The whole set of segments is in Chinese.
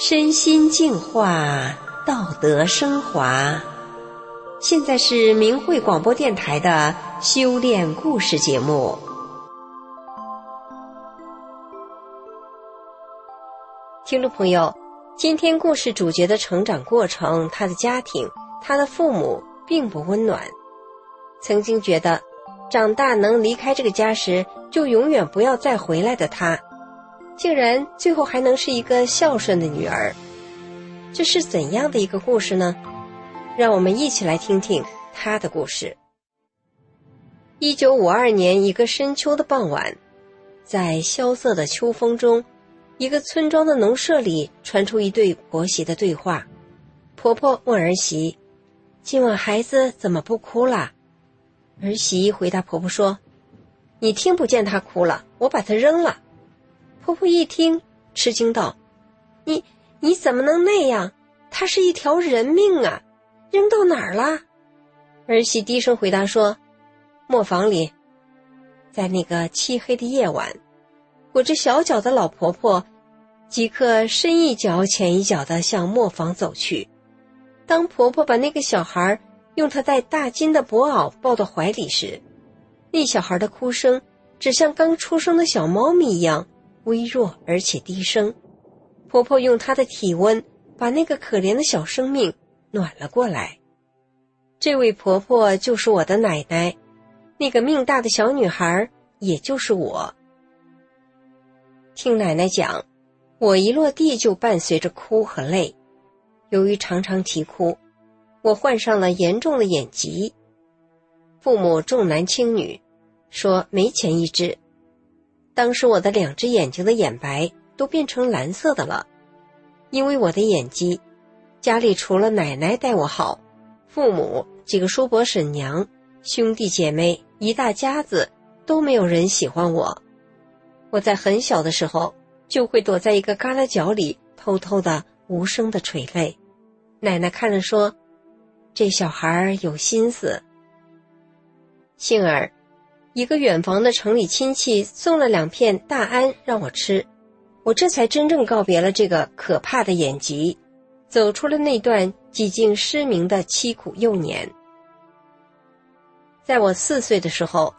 身心净化，道德升华。现在是明慧广播电台的修炼故事节目。听众朋友，今天故事主角的成长过程，他的家庭，他的父母并不温暖。曾经觉得，长大能离开这个家时，就永远不要再回来的他。竟然最后还能是一个孝顺的女儿，这是怎样的一个故事呢？让我们一起来听听她的故事。一九五二年一个深秋的傍晚，在萧瑟的秋风中，一个村庄的农舍里传出一对婆媳的对话。婆婆问儿媳：“今晚孩子怎么不哭了？”儿媳回答婆婆说：“你听不见他哭了，我把他扔了。”婆婆一听，吃惊道：“你你怎么能那样？它是一条人命啊，扔到哪儿了？”儿媳低声回答说：“磨坊里。”在那个漆黑的夜晚，裹着小脚的老婆婆即刻深一脚浅一脚的向磨坊走去。当婆婆把那个小孩用她戴大金的薄袄抱到怀里时，那小孩的哭声只像刚出生的小猫咪一样。微弱而且低声，婆婆用她的体温把那个可怜的小生命暖了过来。这位婆婆就是我的奶奶，那个命大的小女孩也就是我。听奶奶讲，我一落地就伴随着哭和泪。由于常常啼哭，我患上了严重的眼疾。父母重男轻女，说没钱医治。当时我的两只眼睛的眼白都变成蓝色的了，因为我的眼疾，家里除了奶奶待我好，父母几个叔伯婶娘、兄弟姐妹一大家子都没有人喜欢我。我在很小的时候就会躲在一个旮旯角里，偷偷的、无声的垂泪。奶奶看了说：“这小孩有心思。”幸而。一个远房的城里亲戚送了两片大安让我吃，我这才真正告别了这个可怕的眼疾，走出了那段几近失明的凄苦幼年。在我四岁的时候，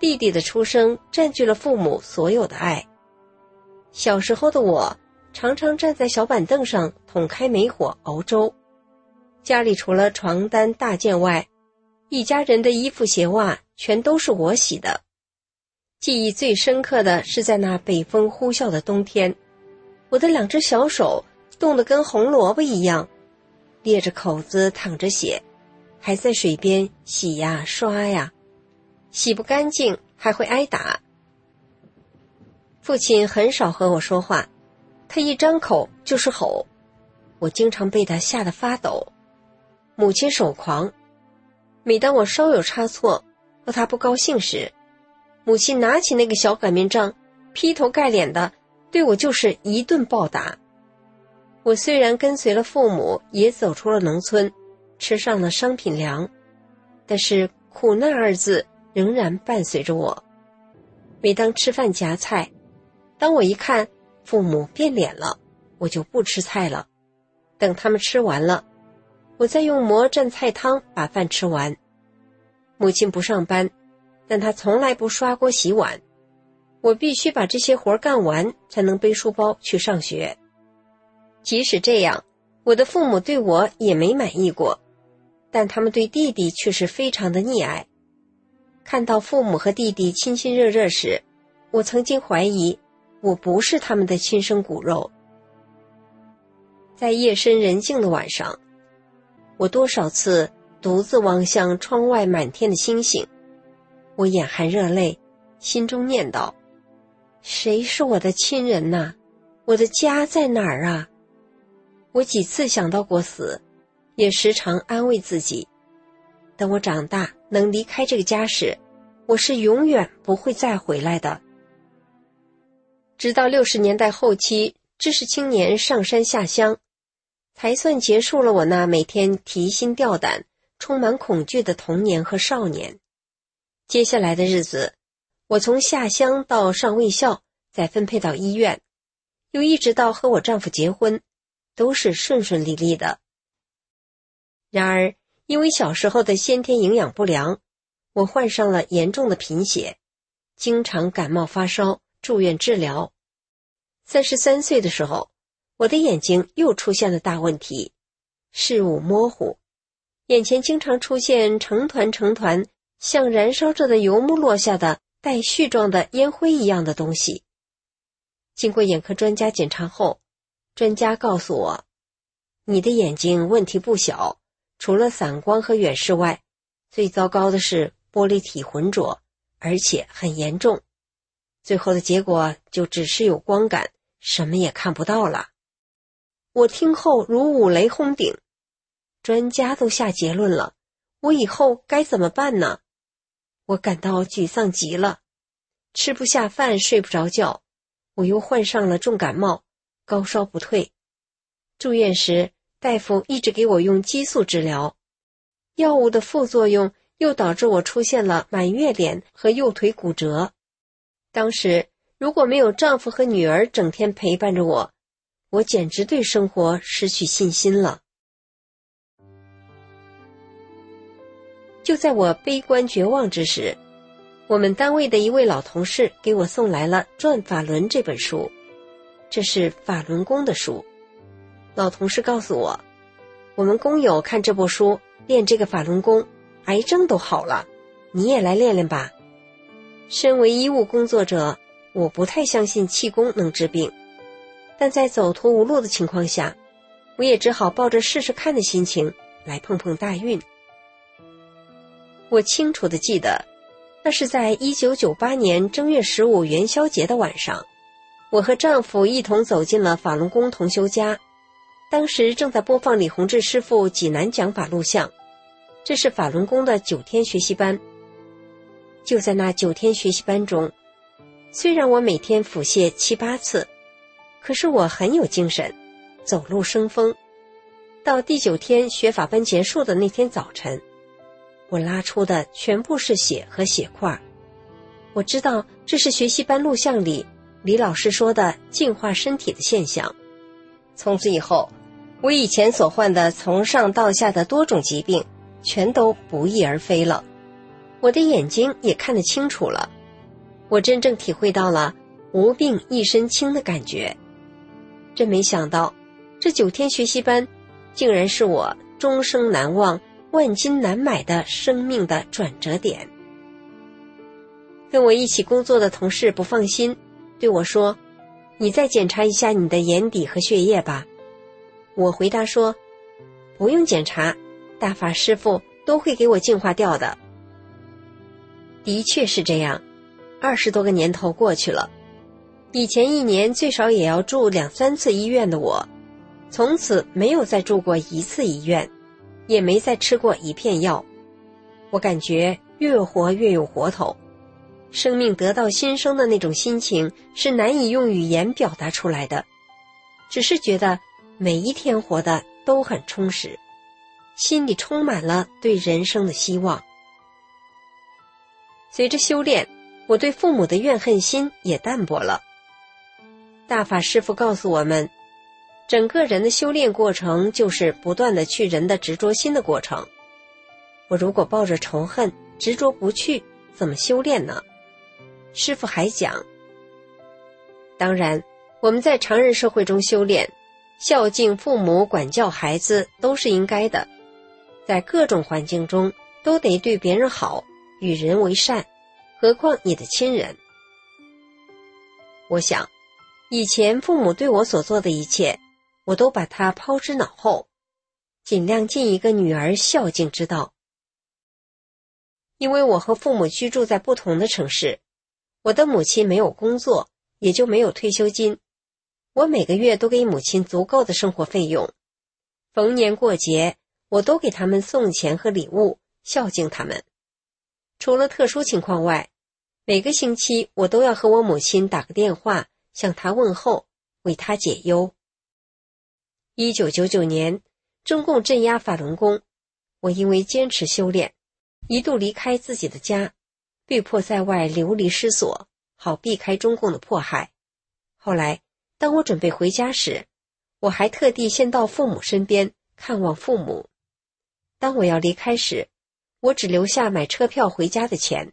弟弟的出生占据了父母所有的爱。小时候的我常常站在小板凳上捅开煤火熬粥，家里除了床单大件外，一家人的衣服鞋袜。全都是我洗的。记忆最深刻的是在那北风呼啸的冬天，我的两只小手冻得跟红萝卜一样，裂着口子淌着血，还在水边洗呀刷呀，洗不干净还会挨打。父亲很少和我说话，他一张口就是吼，我经常被他吓得发抖。母亲手狂，每当我稍有差错。和他不高兴时，母亲拿起那个小擀面杖，劈头盖脸的对我就是一顿暴打。我虽然跟随了父母，也走出了农村，吃上了商品粮，但是苦难二字仍然伴随着我。每当吃饭夹菜，当我一看父母变脸了，我就不吃菜了。等他们吃完了，我在用馍蘸菜汤把饭吃完。母亲不上班，但她从来不刷锅洗碗。我必须把这些活干完，才能背书包去上学。即使这样，我的父母对我也没满意过，但他们对弟弟却是非常的溺爱。看到父母和弟弟亲亲热热时，我曾经怀疑我不是他们的亲生骨肉。在夜深人静的晚上，我多少次。独自望向窗外满天的星星，我眼含热泪，心中念叨：“谁是我的亲人呐？我的家在哪儿啊？”我几次想到过死，也时常安慰自己：等我长大能离开这个家时，我是永远不会再回来的。直到六十年代后期，知识青年上山下乡，才算结束了我那每天提心吊胆。充满恐惧的童年和少年。接下来的日子，我从下乡到上卫校，再分配到医院，又一直到和我丈夫结婚，都是顺顺利利的。然而，因为小时候的先天营养不良，我患上了严重的贫血，经常感冒发烧，住院治疗。三十三岁的时候，我的眼睛又出现了大问题，视物模糊，眼前经常出现成团成团像燃烧着的油幕落下的带絮状的烟灰一样的东西。经过眼科专家检查后，专家告诉我，你的眼睛问题不小。除了散光和远视外，最糟糕的是玻璃体浑浊，而且很严重。最后的结果就只是有光感，什么也看不到了。我听后如五雷轰顶，专家都下结论了，我以后该怎么办呢？我感到沮丧极了，吃不下饭，睡不着觉。我又患上了重感冒，高烧不退。住院时。大夫一直给我用激素治疗，药物的副作用又导致我出现了满月脸和右腿骨折。当时如果没有丈夫和女儿整天陪伴着我，我简直对生活失去信心了。就在我悲观绝望之时，我们单位的一位老同事给我送来了《转法轮》这本书，这是法轮功的书。老同事告诉我，我们工友看这部书练这个法轮功，癌症都好了，你也来练练吧。身为医务工作者，我不太相信气功能治病，但在走投无路的情况下，我也只好抱着试试看的心情来碰碰大运。我清楚的记得，那是在一九九八年正月十五元宵节的晚上，我和丈夫一同走进了法轮功同修家。当时正在播放李洪志师傅济南讲法录像，这是法轮功的九天学习班。就在那九天学习班中，虽然我每天腹泻七八次，可是我很有精神，走路生风。到第九天学法班结束的那天早晨，我拉出的全部是血和血块。我知道这是学习班录像里李老师说的净化身体的现象。从此以后。我以前所患的从上到下的多种疾病，全都不翼而飞了。我的眼睛也看得清楚了，我真正体会到了“无病一身轻”的感觉。真没想到，这九天学习班，竟然是我终生难忘、万金难买的生命的转折点。跟我一起工作的同事不放心，对我说：“你再检查一下你的眼底和血液吧。”我回答说：“不用检查，大法师傅都会给我净化掉的。”的确是这样，二十多个年头过去了，以前一年最少也要住两三次医院的我，从此没有再住过一次医院，也没再吃过一片药。我感觉越活越有活头，生命得到新生的那种心情是难以用语言表达出来的，只是觉得。每一天活的都很充实，心里充满了对人生的希望。随着修炼，我对父母的怨恨心也淡薄了。大法师父告诉我们，整个人的修炼过程就是不断的去人的执着心的过程。我如果抱着仇恨执着不去，怎么修炼呢？师傅还讲，当然我们在常人社会中修炼。孝敬父母、管教孩子都是应该的，在各种环境中都得对别人好，与人为善，何况你的亲人。我想，以前父母对我所做的一切，我都把它抛之脑后，尽量尽一个女儿孝敬之道。因为我和父母居住在不同的城市，我的母亲没有工作，也就没有退休金。我每个月都给母亲足够的生活费用，逢年过节我都给他们送钱和礼物，孝敬他们。除了特殊情况外，每个星期我都要和我母亲打个电话，向他问候，为他解忧。一九九九年，中共镇压法轮功，我因为坚持修炼，一度离开自己的家，被迫在外流离失所，好避开中共的迫害。后来。当我准备回家时，我还特地先到父母身边看望父母。当我要离开时，我只留下买车票回家的钱，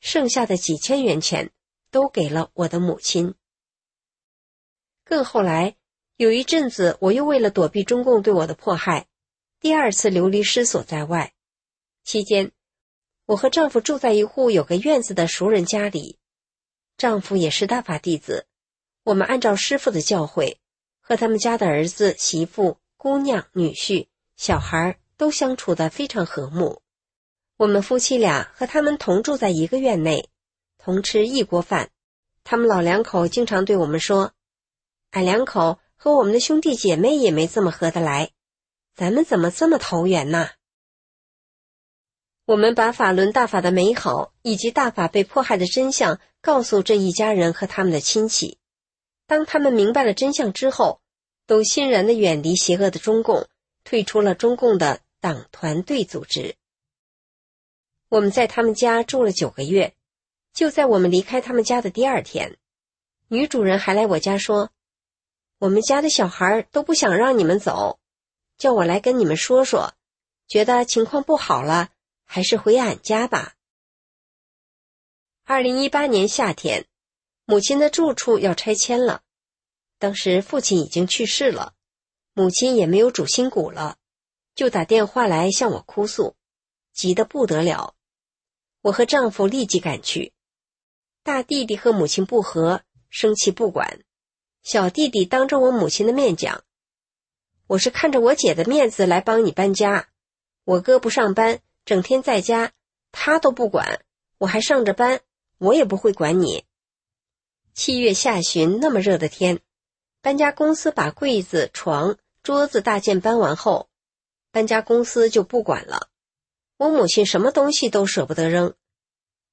剩下的几千元钱都给了我的母亲。更后来，有一阵子，我又为了躲避中共对我的迫害，第二次流离失所在外。期间，我和丈夫住在一户有个院子的熟人家里，丈夫也是大法弟子。我们按照师傅的教诲，和他们家的儿子、媳妇、姑娘、女婿、小孩都相处的非常和睦。我们夫妻俩和他们同住在一个院内，同吃一锅饭。他们老两口经常对我们说：“俺两口和我们的兄弟姐妹也没这么合得来，咱们怎么这么投缘呢？”我们把法轮大法的美好以及大法被迫害的真相告诉这一家人和他们的亲戚。当他们明白了真相之后，都欣然的远离邪恶的中共，退出了中共的党团队组织。我们在他们家住了九个月，就在我们离开他们家的第二天，女主人还来我家说：“我们家的小孩都不想让你们走，叫我来跟你们说说，觉得情况不好了，还是回俺家吧。”二零一八年夏天，母亲的住处要拆迁了，当时父亲已经去世了，母亲也没有主心骨了，就打电话来向我哭诉，急得不得了。我和丈夫立即赶去，大弟弟和母亲不和，生气不管。小弟弟当着我母亲的面讲：“我是看着我姐的面子来帮你搬家，我哥不上班，整天在家，他都不管，我还上着班，我也不会管你。”七月下旬那么热的天，搬家公司把柜子、床、桌子大件搬完后，搬家公司就不管了。我母亲什么东西都舍不得扔，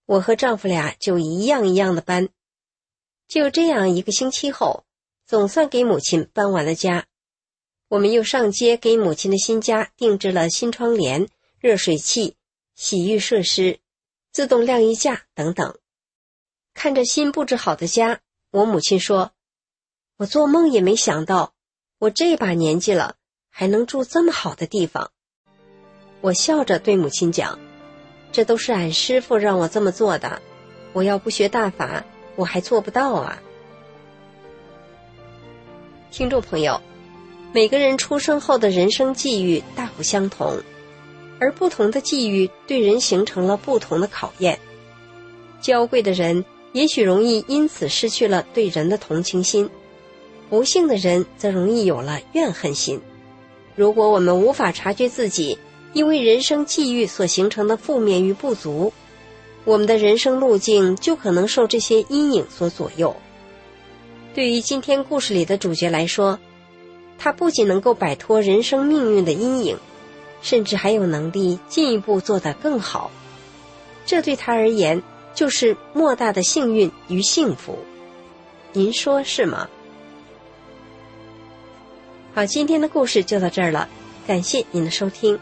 我和丈夫俩就一样一样的搬。就这样一个星期后，总算给母亲搬完了家。我们又上街给母亲的新家定制了新窗帘、热水器、洗浴设施、自动晾衣架等等。看着新布置好的家，我母亲说：“我做梦也没想到，我这把年纪了还能住这么好的地方。”我笑着对母亲讲：“这都是俺师傅让我这么做的，我要不学大法，我还做不到啊。”听众朋友，每个人出生后的人生际遇大不相同，而不同的际遇对人形成了不同的考验。娇贵的人也许容易因此失去了对人的同情心，不幸的人则容易有了怨恨心。如果我们无法察觉自己，因为人生际遇所形成的负面与不足，我们的人生路径就可能受这些阴影所左右。对于今天故事里的主角来说，他不仅能够摆脱人生命运的阴影，甚至还有能力进一步做得更好。这对他而言就是莫大的幸运与幸福。您说是吗？好，今天的故事就到这儿了，感谢您的收听。